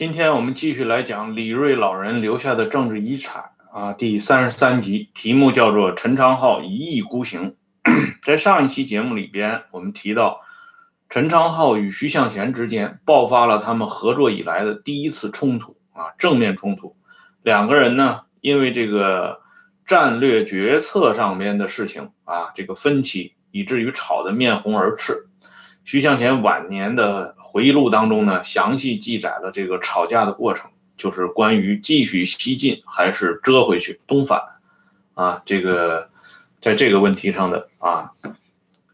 今天我们继续来讲李瑞老人留下的政治遗产啊，第三十三集，题目叫做《陈昌浩一意孤行》。在上一期节目里边，我们提到陈昌浩与徐向前之间爆发了他们合作以来的第一次冲突啊，正面冲突。两个人呢，因为这个战略决策上面的事情啊，这个分歧，以至于吵得面红耳赤。徐向前晚年的。回忆录当中呢，详细记载了这个吵架的过程，就是关于继续西进还是折回去东返，啊，这个在这个问题上的啊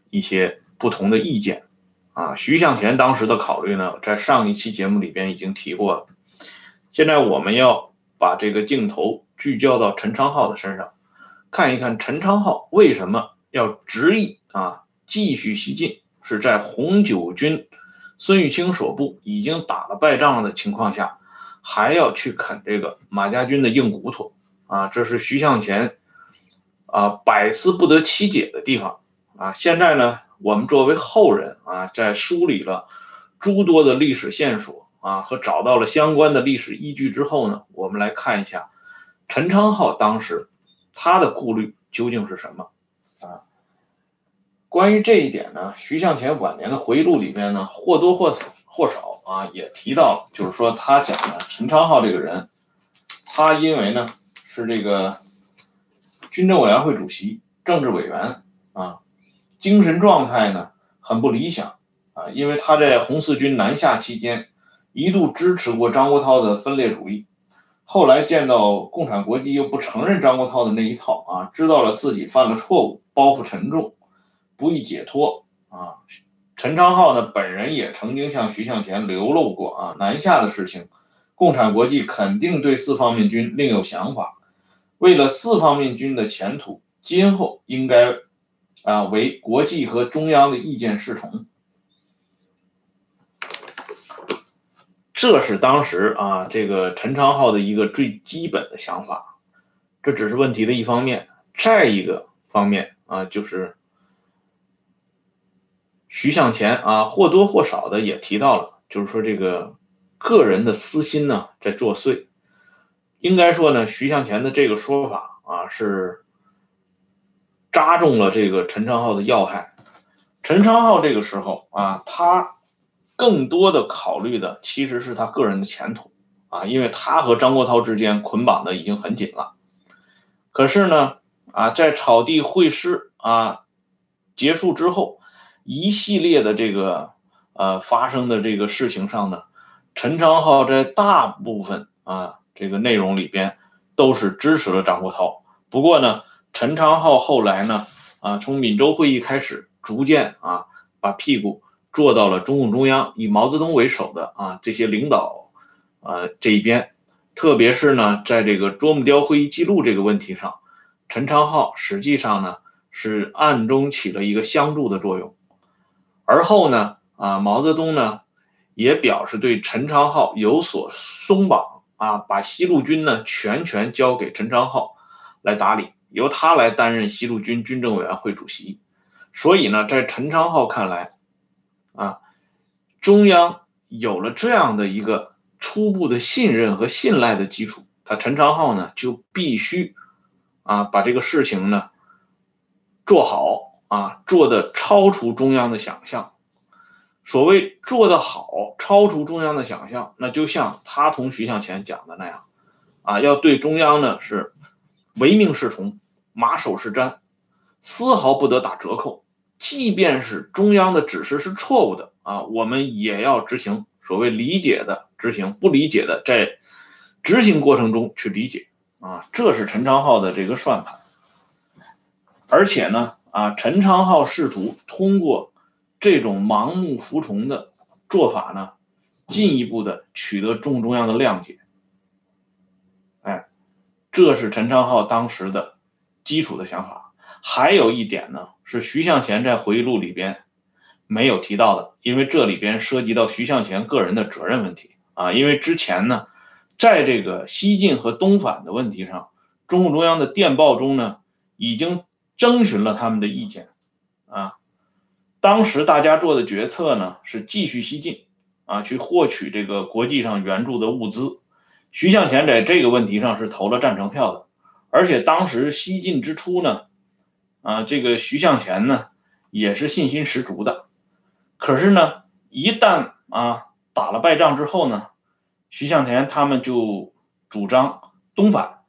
一些不同的意见，啊，徐向前当时的考虑呢，在上一期节目里边已经提过了。现在我们要把这个镜头聚焦到陈昌浩的身上，看一看陈昌浩为什么要执意啊继续西进，是在红九军。孙玉清所部已经打了败仗的情况下，还要去啃这个马家军的硬骨头啊！这是徐向前啊百思不得其解的地方啊！现在呢，我们作为后人啊，在梳理了诸多的历史线索啊和找到了相关的历史依据之后呢，我们来看一下陈昌浩当时他的顾虑究竟是什么？关于这一点呢，徐向前晚年的回忆录里边呢，或多或少或少啊，也提到，就是说他讲的陈昌浩这个人，他因为呢是这个军政委员会主席、政治委员啊，精神状态呢很不理想啊，因为他在红四军南下期间一度支持过张国焘的分裂主义，后来见到共产国际又不承认张国焘的那一套啊，知道了自己犯了错误，包袱沉重。不易解脱啊！陈昌浩呢，本人也曾经向徐向前流露过啊，南下的事情，共产国际肯定对四方面军另有想法。为了四方面军的前途，今后应该啊为国际和中央的意见侍从。这是当时啊这个陈昌浩的一个最基本的想法。这只是问题的一方面，再一个方面啊就是。徐向前啊，或多或少的也提到了，就是说这个个人的私心呢在作祟。应该说呢，徐向前的这个说法啊是扎中了这个陈昌浩的要害。陈昌浩这个时候啊，他更多的考虑的其实是他个人的前途啊，因为他和张国焘之间捆绑的已经很紧了。可是呢，啊，在草地会师啊结束之后。一系列的这个呃发生的这个事情上呢，陈昌浩在大部分啊这个内容里边都是支持了张国焘。不过呢，陈昌浩后来呢啊从闽州会议开始，逐渐啊把屁股坐到了中共中央以毛泽东为首的啊这些领导呃这一边。特别是呢，在这个啄木雕会议记录这个问题上，陈昌浩实际上呢是暗中起了一个相助的作用。而后呢，啊，毛泽东呢，也表示对陈昌浩有所松绑，啊，把西路军呢全权交给陈昌浩来打理，由他来担任西路军军政委员会主席。所以呢，在陈昌浩看来，啊，中央有了这样的一个初步的信任和信赖的基础，他陈昌浩呢就必须，啊，把这个事情呢做好。啊，做的超出中央的想象。所谓做得好，超出中央的想象，那就像他同徐向前讲的那样，啊，要对中央呢是唯命是从，马首是瞻，丝毫不得打折扣。即便是中央的指示是错误的啊，我们也要执行。所谓理解的执行，不理解的在执行过程中去理解。啊，这是陈昌浩的这个算盘。而且呢。啊，陈昌浩试图通过这种盲目服从的做法呢，进一步的取得中共中央的谅解。哎，这是陈昌浩当时的基础的想法。还有一点呢，是徐向前在回忆录里边没有提到的，因为这里边涉及到徐向前个人的责任问题啊。因为之前呢，在这个西进和东返的问题上，中共中央的电报中呢，已经。征询了他们的意见，啊，当时大家做的决策呢是继续西进，啊去获取这个国际上援助的物资。徐向前在这个问题上是投了赞成票的，而且当时西进之初呢，啊，这个徐向前呢也是信心十足的。可是呢，一旦啊打了败仗之后呢，徐向前他们就主张东返。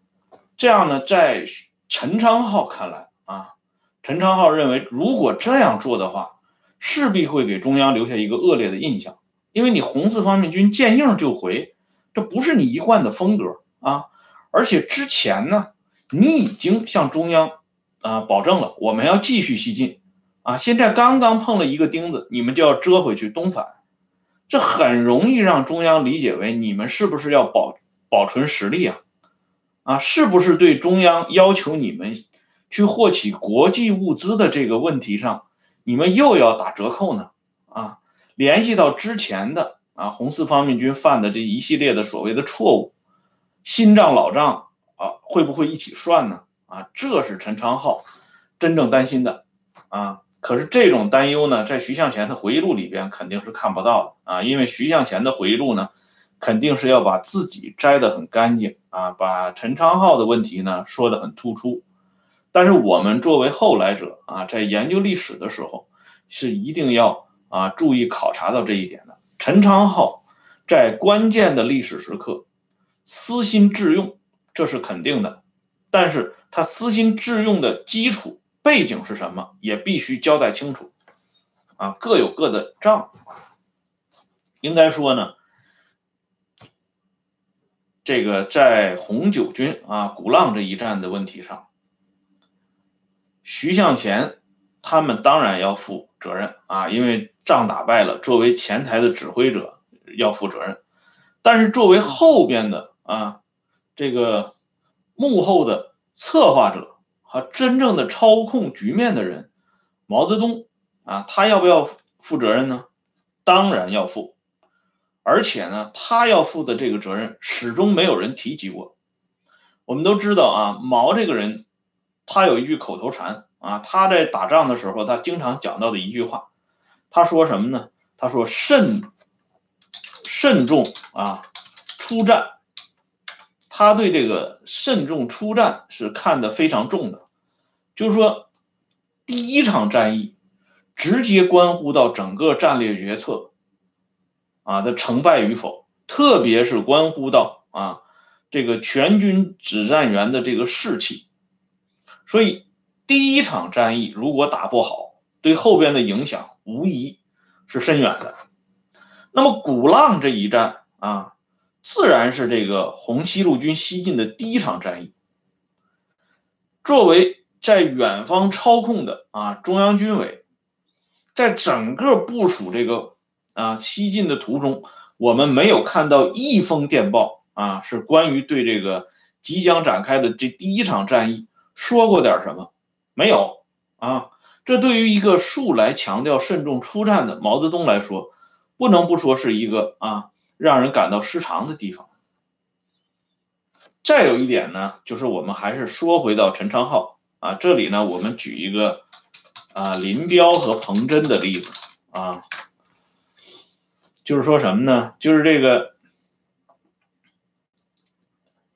这样呢，在陈昌浩看来啊，陈昌浩认为，如果这样做的话，势必会给中央留下一个恶劣的印象，因为你红四方面军见硬就回。这不是你一贯的风格啊！而且之前呢，你已经向中央啊保证了，我们要继续西进啊。现在刚刚碰了一个钉子，你们就要折回去东返，这很容易让中央理解为你们是不是要保保存实力啊？啊，是不是对中央要求你们去获取国际物资的这个问题上，你们又要打折扣呢？啊，联系到之前的。啊，红四方面军犯的这一系列的所谓的错误，新账老账啊，会不会一起算呢？啊，这是陈昌浩真正担心的啊。可是这种担忧呢，在徐向前的回忆录里边肯定是看不到的啊，因为徐向前的回忆录呢，肯定是要把自己摘得很干净啊，把陈昌浩的问题呢说得很突出。但是我们作为后来者啊，在研究历史的时候，是一定要啊注意考察到这一点的。陈昌浩在关键的历史时刻私心致用，这是肯定的。但是他私心致用的基础背景是什么，也必须交代清楚。啊，各有各的账。应该说呢，这个在红九军啊鼓浪这一战的问题上，徐向前他们当然要负责任啊，因为。仗打败了，作为前台的指挥者要负责任，但是作为后边的啊，这个幕后的策划者和真正的操控局面的人，毛泽东啊，他要不要负责任呢？当然要负，而且呢，他要负的这个责任始终没有人提及过。我们都知道啊，毛这个人，他有一句口头禅啊，他在打仗的时候，他经常讲到的一句话。他说什么呢？他说慎慎重啊，出战。他对这个慎重出战是看得非常重的，就是说，第一场战役直接关乎到整个战略决策啊的成败与否，特别是关乎到啊这个全军指战员的这个士气。所以，第一场战役如果打不好，对后边的影响。无疑是深远的。那么鼓浪这一战啊，自然是这个红西路军西进的第一场战役。作为在远方操控的啊中央军委，在整个部署这个啊西进的途中，我们没有看到一封电报啊，是关于对这个即将展开的这第一场战役说过点什么？没有啊。这对于一个素来强调慎重出战的毛泽东来说，不能不说是一个啊让人感到失常的地方。再有一点呢，就是我们还是说回到陈昌浩啊，这里呢，我们举一个啊林彪和彭真的例子啊，就是说什么呢？就是这个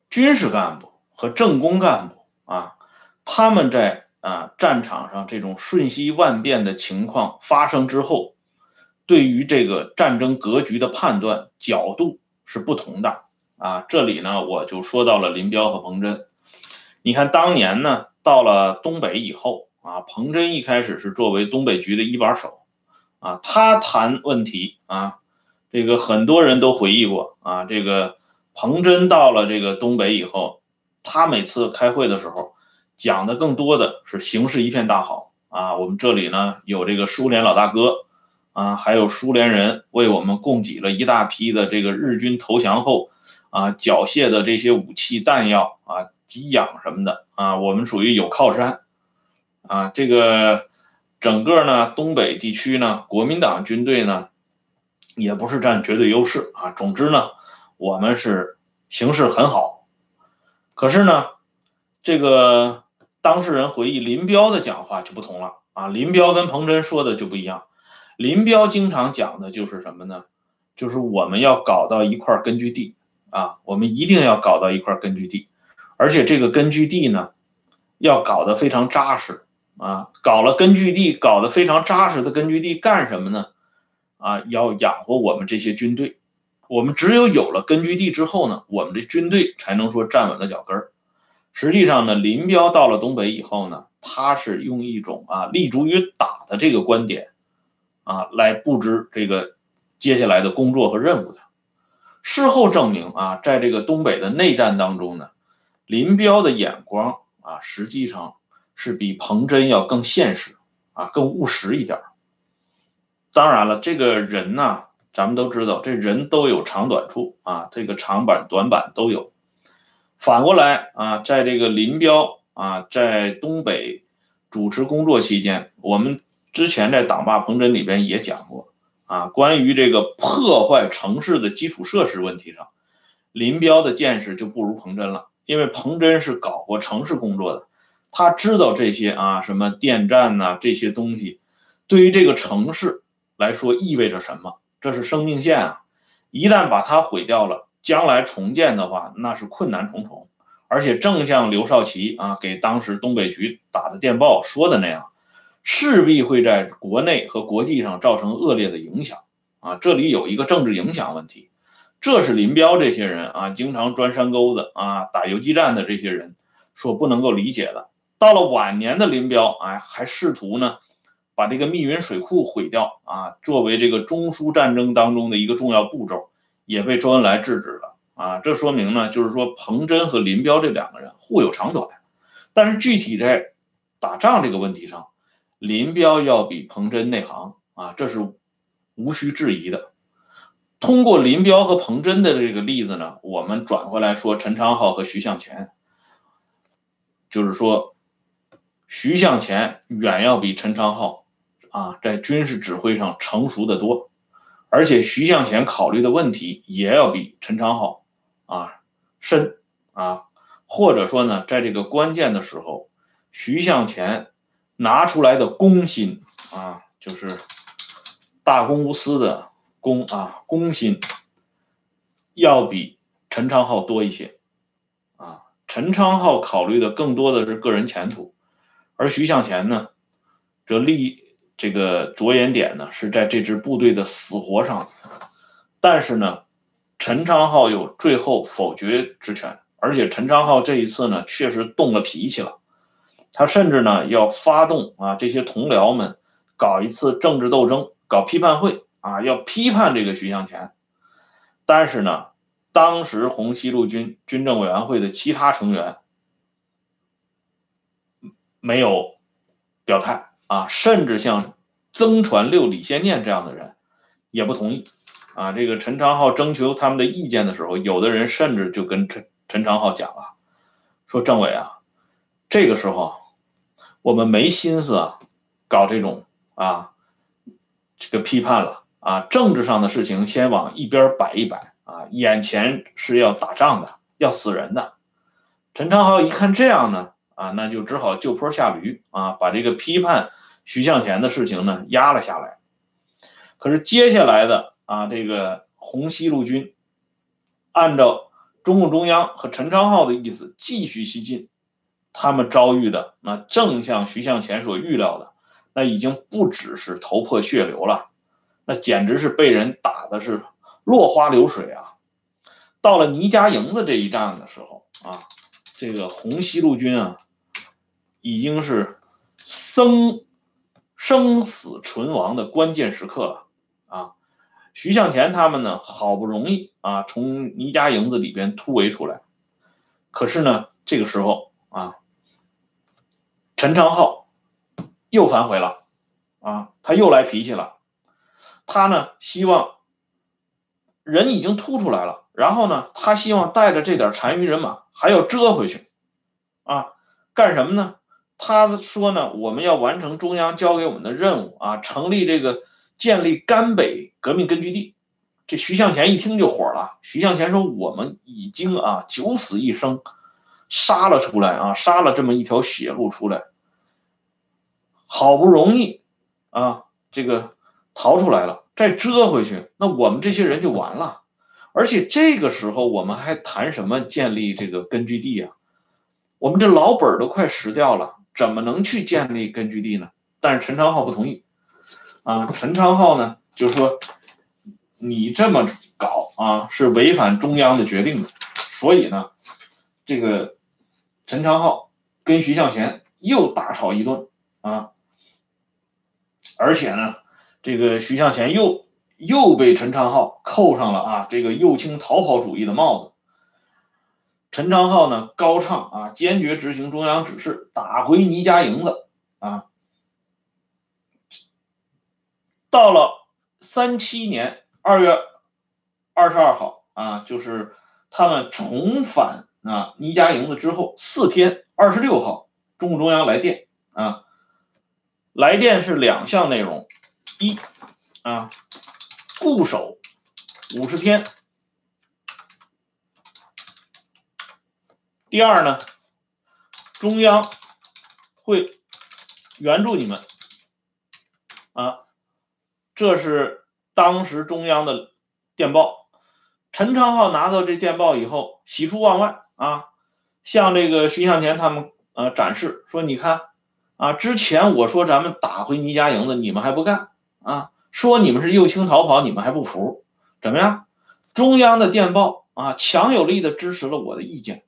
军事干部和政工干部啊，他们在。啊，战场上这种瞬息万变的情况发生之后，对于这个战争格局的判断角度是不同的啊。这里呢，我就说到了林彪和彭真。你看，当年呢，到了东北以后啊，彭真一开始是作为东北局的一把手啊，他谈问题啊，这个很多人都回忆过啊。这个彭真到了这个东北以后，他每次开会的时候。讲的更多的是形势一片大好啊！我们这里呢有这个苏联老大哥啊，还有苏联人为我们供给了一大批的这个日军投降后啊缴械的这些武器弹药啊、给养什么的啊，我们属于有靠山啊。这个整个呢东北地区呢，国民党军队呢也不是占绝对优势啊。总之呢，我们是形势很好，可是呢，这个。当事人回忆林彪的讲话就不同了啊，林彪跟彭真说的就不一样。林彪经常讲的就是什么呢？就是我们要搞到一块根据地啊，我们一定要搞到一块根据地，而且这个根据地呢，要搞得非常扎实啊。搞了根据地，搞得非常扎实的根据地干什么呢？啊，要养活我们这些军队。我们只有有了根据地之后呢，我们的军队才能说站稳了脚跟儿。实际上呢，林彪到了东北以后呢，他是用一种啊立足于打的这个观点，啊来布置这个接下来的工作和任务的。事后证明啊，在这个东北的内战当中呢，林彪的眼光啊，实际上是比彭真要更现实啊，更务实一点。当然了，这个人呢。咱们都知道，这人都有长短处啊，这个长板短板都有。反过来啊，在这个林彪啊在东北主持工作期间，我们之前在《党霸彭真》里边也讲过啊，关于这个破坏城市的基础设施问题上，林彪的见识就不如彭真了，因为彭真是搞过城市工作的，他知道这些啊，什么电站呐这些东西，对于这个城市来说意味着什么。这是生命线啊！一旦把它毁掉了，将来重建的话，那是困难重重。而且正像刘少奇啊给当时东北局打的电报说的那样，势必会在国内和国际上造成恶劣的影响啊！这里有一个政治影响问题，这是林彪这些人啊，经常钻山沟子啊、打游击战的这些人所不能够理解的。到了晚年的林彪，哎，还试图呢。把这个密云水库毁掉啊，作为这个中苏战争当中的一个重要步骤，也被周恩来制止了啊。这说明呢，就是说彭真和林彪这两个人互有长短，但是具体在打仗这个问题上，林彪要比彭真内行啊，这是无需质疑的。通过林彪和彭真的这个例子呢，我们转过来说陈昌浩和徐向前，就是说徐向前远要比陈昌浩。啊，在军事指挥上成熟的多，而且徐向前考虑的问题也要比陈昌浩啊深啊，或者说呢，在这个关键的时候，徐向前拿出来的公心啊，就是大公无私的公啊公心，要比陈昌浩多一些啊。陈昌浩考虑的更多的是个人前途，而徐向前呢，则立。这个着眼点呢是在这支部队的死活上，但是呢，陈昌浩有最后否决之权，而且陈昌浩这一次呢确实动了脾气了，他甚至呢要发动啊这些同僚们搞一次政治斗争，搞批判会啊，要批判这个徐向前，但是呢，当时红西路军军政委员会的其他成员没有表态。啊，甚至像曾传六、李先念这样的人也不同意。啊，这个陈昌浩征求他们的意见的时候，有的人甚至就跟陈陈昌浩讲了，说政委啊，这个时候我们没心思啊搞这种啊这个批判了啊，政治上的事情先往一边摆一摆啊，眼前是要打仗的，要死人的。陈昌浩一看这样呢，啊，那就只好就坡下驴啊，把这个批判。徐向前的事情呢压了下来，可是接下来的啊，这个红西路军按照中共中央和陈昌浩的意思继续西进，他们遭遇的那正像徐向前所预料的，那已经不只是头破血流了，那简直是被人打的是落花流水啊！到了倪家营子这一战的时候啊，这个红西路军啊，已经是生。生死存亡的关键时刻了啊！徐向前他们呢，好不容易啊，从倪家营子里边突围出来，可是呢，这个时候啊，陈昌浩又反悔了啊，他又来脾气了。他呢，希望人已经突出来了，然后呢，他希望带着这点残余人马还要折回去啊，干什么呢？他说呢，我们要完成中央交给我们的任务啊，成立这个建立甘北革命根据地。这徐向前一听就火了。徐向前说：“我们已经啊九死一生，杀了出来啊，杀了这么一条血路出来，好不容易啊，这个逃出来了，再折回去，那我们这些人就完了。而且这个时候我们还谈什么建立这个根据地啊？我们这老本都快蚀掉了，怎么能去建立根据地呢？但是陈昌浩不同意，啊，陈昌浩呢就说，你这么搞啊是违反中央的决定的，所以呢，这个陈昌浩跟徐向前又大吵一顿啊，而且呢，这个徐向前又。又被陈昌浩扣上了啊这个右倾逃跑主义的帽子。陈昌浩呢高唱啊坚决执行中央指示，打回倪家营子啊。到了三七年二月二十二号啊，就是他们重返啊倪家营子之后四天，二十六号，中共中央来电啊，来电是两项内容，一啊。固守五十天。第二呢，中央会援助你们啊，这是当时中央的电报。陈昌浩拿到这电报以后，喜出望外啊，向这个徐向前他们呃展示说：“你看啊，之前我说咱们打回倪家营子，你们还不干啊。”说你们是右倾逃跑，你们还不服？怎么样？中央的电报啊，强有力的支持了我的意见，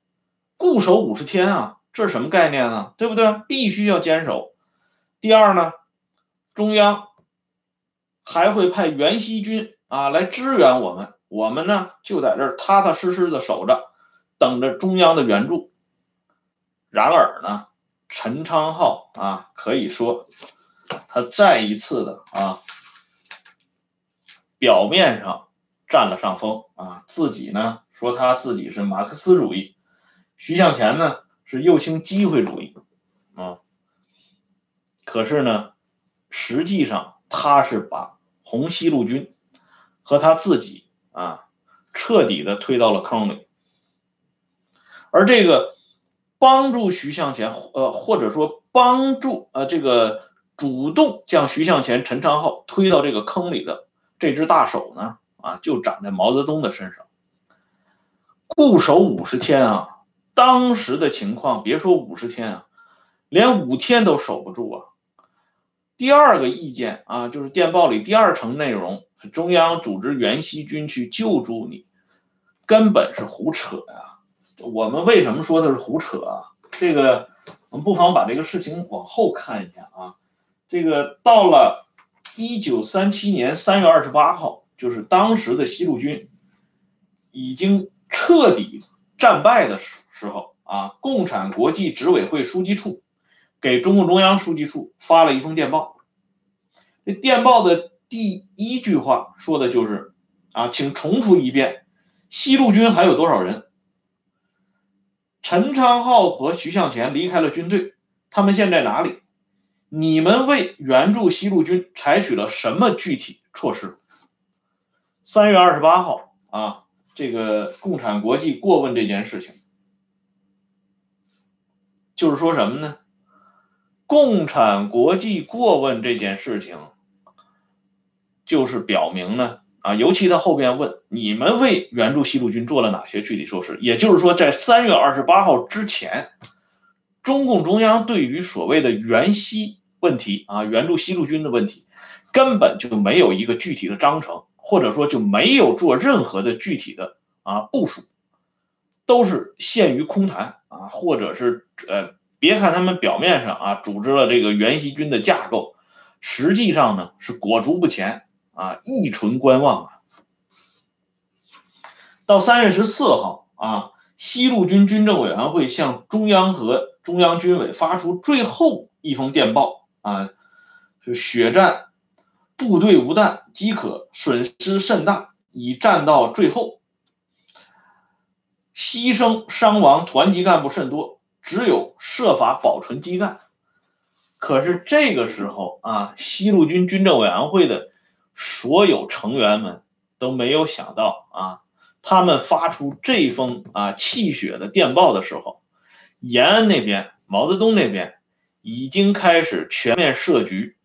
固守五十天啊，这是什么概念呢？对不对？必须要坚守。第二呢，中央还会派袁熙军啊来支援我们，我们呢就在这儿踏踏实实的守着，等着中央的援助。然而呢，陈昌浩啊，可以说他再一次的啊。表面上占了上风啊，自己呢说他自己是马克思主义，徐向前呢是右倾机会主义啊，可是呢，实际上他是把红西路军和他自己啊彻底的推到了坑里，而这个帮助徐向前呃或者说帮助呃这个主动将徐向前、陈昌浩推到这个坑里的。这只大手呢，啊，就长在毛泽东的身上。固守五十天啊，当时的情况，别说五十天啊，连五天都守不住啊。第二个意见啊，就是电报里第二层内容是中央组织袁熙军去救助你，根本是胡扯呀。我们为什么说它是胡扯啊？这个我们不妨把这个事情往后看一下啊。这个到了。一九三七年三月二十八号，就是当时的西路军已经彻底战败的时时候啊，共产国际执委会书记处给中共中央书记处发了一封电报。这电报的第一句话说的就是啊，请重复一遍，西路军还有多少人？陈昌浩和徐向前离开了军队，他们现在哪里？你们为援助西路军采取了什么具体措施？三月二十八号啊，这个共产国际过问这件事情，就是说什么呢？共产国际过问这件事情，就是表明呢啊，尤其他后边问你们为援助西路军做了哪些具体措施？也就是说，在三月二十八号之前，中共中央对于所谓的援西。问题啊，援助西路军的问题，根本就没有一个具体的章程，或者说就没有做任何的具体的啊部署，都是限于空谈啊，或者是呃，别看他们表面上啊组织了这个援西军的架构，实际上呢是裹足不前啊，一纯观望啊。到三月十四号啊，西路军军政委员会向中央和中央军委发出最后一封电报。啊，就血战，部队无弹，饥渴，损失甚大，已战到最后，牺牲伤亡团级干部甚多，只有设法保存基干。可是这个时候啊，西路军军政委员会的所有成员们都没有想到啊，他们发出这封啊泣血的电报的时候，延安那边，毛泽东那边。已经开始全面设局，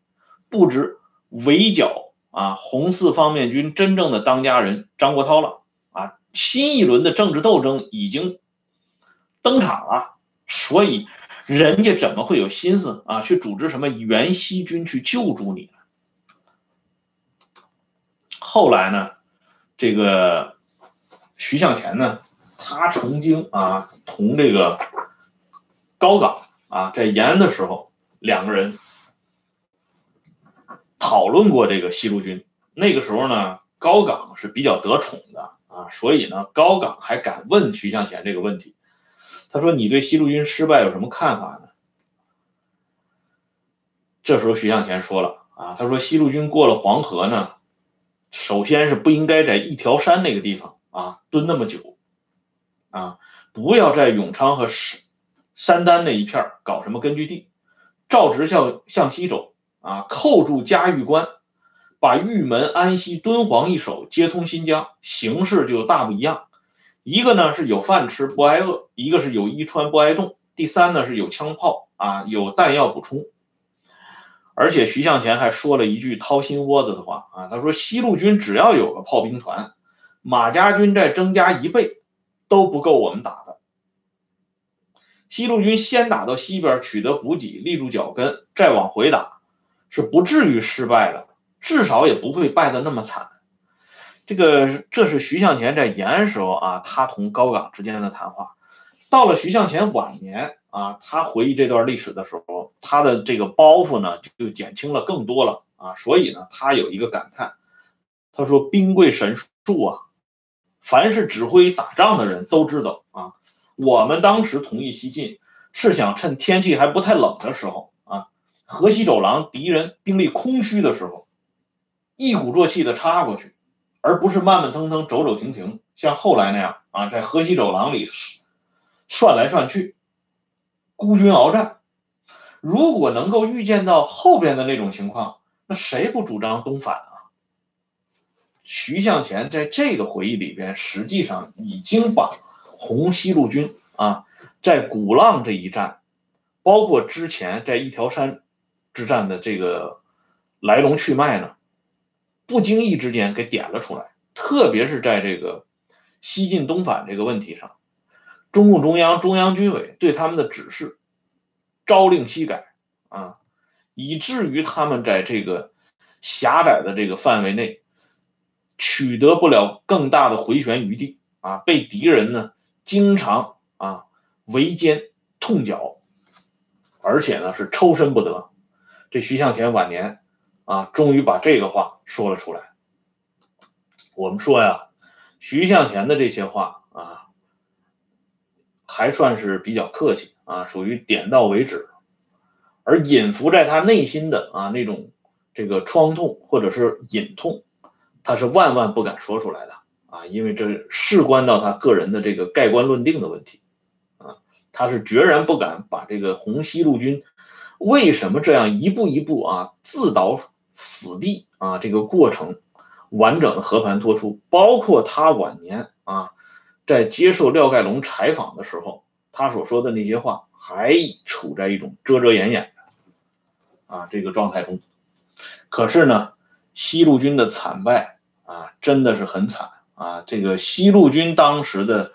布置围剿啊红四方面军真正的当家人张国焘了啊，新一轮的政治斗争已经登场了，所以人家怎么会有心思啊去组织什么袁熙军去救助你呢？后来呢，这个徐向前呢，他曾经啊同这个高岗啊在延安的时候，两个人。讨论过这个西路军，那个时候呢，高岗是比较得宠的啊，所以呢，高岗还敢问徐向前这个问题。他说：“你对西路军失败有什么看法呢？”这时候徐向前说了啊，他说：“西路军过了黄河呢，首先是不应该在一条山那个地方啊蹲那么久，啊，不要在永昌和山丹那一片搞什么根据地，照直向向西走。”啊，扣住嘉峪关，把玉门、安西、敦煌一手接通新疆，形势就大不一样。一个呢是有饭吃不挨饿，一个是有衣穿不挨冻，第三呢是有枪炮啊，有弹药补充。而且徐向前还说了一句掏心窝子的话啊，他说西路军只要有个炮兵团，马家军再增加一倍都不够我们打的。西路军先打到西边取得补给，立住脚跟，再往回打。是不至于失败的，至少也不会败得那么惨。这个，这是徐向前在延安时候啊，他同高岗之间的谈话。到了徐向前晚年啊，他回忆这段历史的时候，他的这个包袱呢就减轻了更多了啊。所以呢，他有一个感叹，他说：“兵贵神速啊，凡是指挥打仗的人都知道啊，我们当时同意西进，是想趁天气还不太冷的时候。”河西走廊敌人兵力空虚的时候，一鼓作气的插过去，而不是慢慢腾腾、走走停停，像后来那样啊，在河西走廊里涮来涮去，孤军鏖战。如果能够预见到后边的那种情况，那谁不主张东返啊？徐向前在这个回忆里边，实际上已经把红西路军啊，在鼓浪这一战，包括之前在一条山。之战的这个来龙去脉呢，不经意之间给点了出来。特别是在这个西进东返这个问题上，中共中央、中央军委对他们的指示朝令夕改啊，以至于他们在这个狭窄的这个范围内取得不了更大的回旋余地啊，被敌人呢经常啊围歼痛剿，而且呢是抽身不得。这徐向前晚年啊，终于把这个话说了出来。我们说呀，徐向前的这些话啊，还算是比较客气啊，属于点到为止。而隐伏在他内心的啊那种这个创痛或者是隐痛，他是万万不敢说出来的啊，因为这事关到他个人的这个盖棺论定的问题啊，他是决然不敢把这个红西路军。为什么这样一步一步啊自导死地啊？这个过程完整的和盘托出，包括他晚年啊在接受廖盖龙采访的时候，他所说的那些话，还处在一种遮遮掩掩的啊这个状态中。可是呢，西路军的惨败啊，真的是很惨啊！这个西路军当时的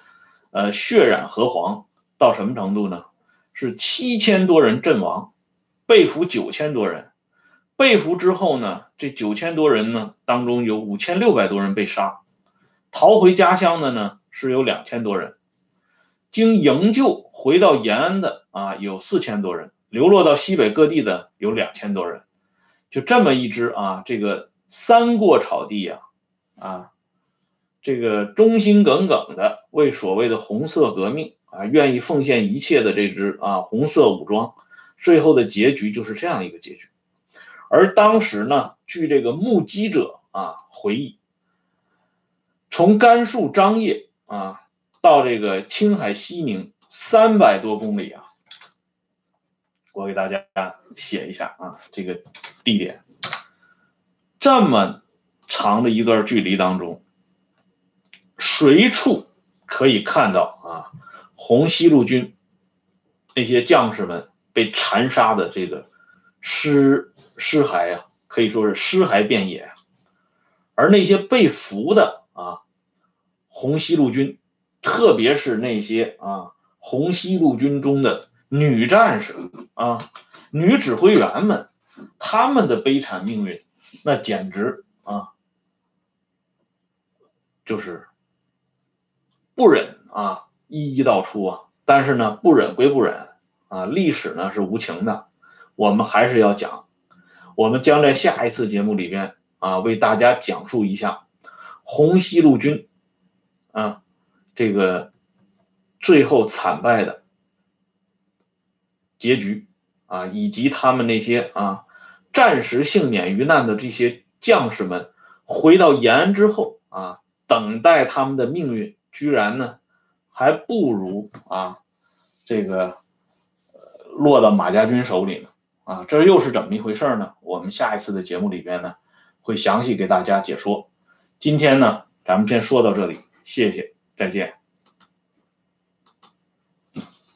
呃血染河黄到什么程度呢？是七千多人阵亡。被俘九千多人，被俘之后呢，这九千多人呢当中有五千六百多人被杀，逃回家乡的呢是有两千多人，经营救回到延安的啊有四千多人，流落到西北各地的有两千多人，就这么一支啊，这个三过草地呀，啊，这个忠心耿耿的为所谓的红色革命啊愿意奉献一切的这支啊红色武装。最后的结局就是这样一个结局，而当时呢，据这个目击者啊回忆，从甘肃张掖啊到这个青海西宁三百多公里啊，我给大家写一下啊这个地点，这么长的一段距离当中，随处可以看到啊红西路军那些将士们。被残杀的这个尸尸骸啊，可以说是尸骸遍野而那些被俘的啊红西路军，特别是那些啊红西路军中的女战士啊女指挥员们，他们的悲惨命运，那简直啊就是不忍啊一一道出啊。但是呢，不忍归不忍啊，历史呢是无情的，我们还是要讲。我们将在下一次节目里边啊，为大家讲述一下红西路军啊这个最后惨败的结局啊，以及他们那些啊暂时幸免于难的这些将士们回到延安之后啊，等待他们的命运，居然呢还不如啊这个落到马家军手里呢。啊，这又是怎么一回事呢？我们下一次的节目里边呢，会详细给大家解说。今天呢，咱们先说到这里，谢谢，再见。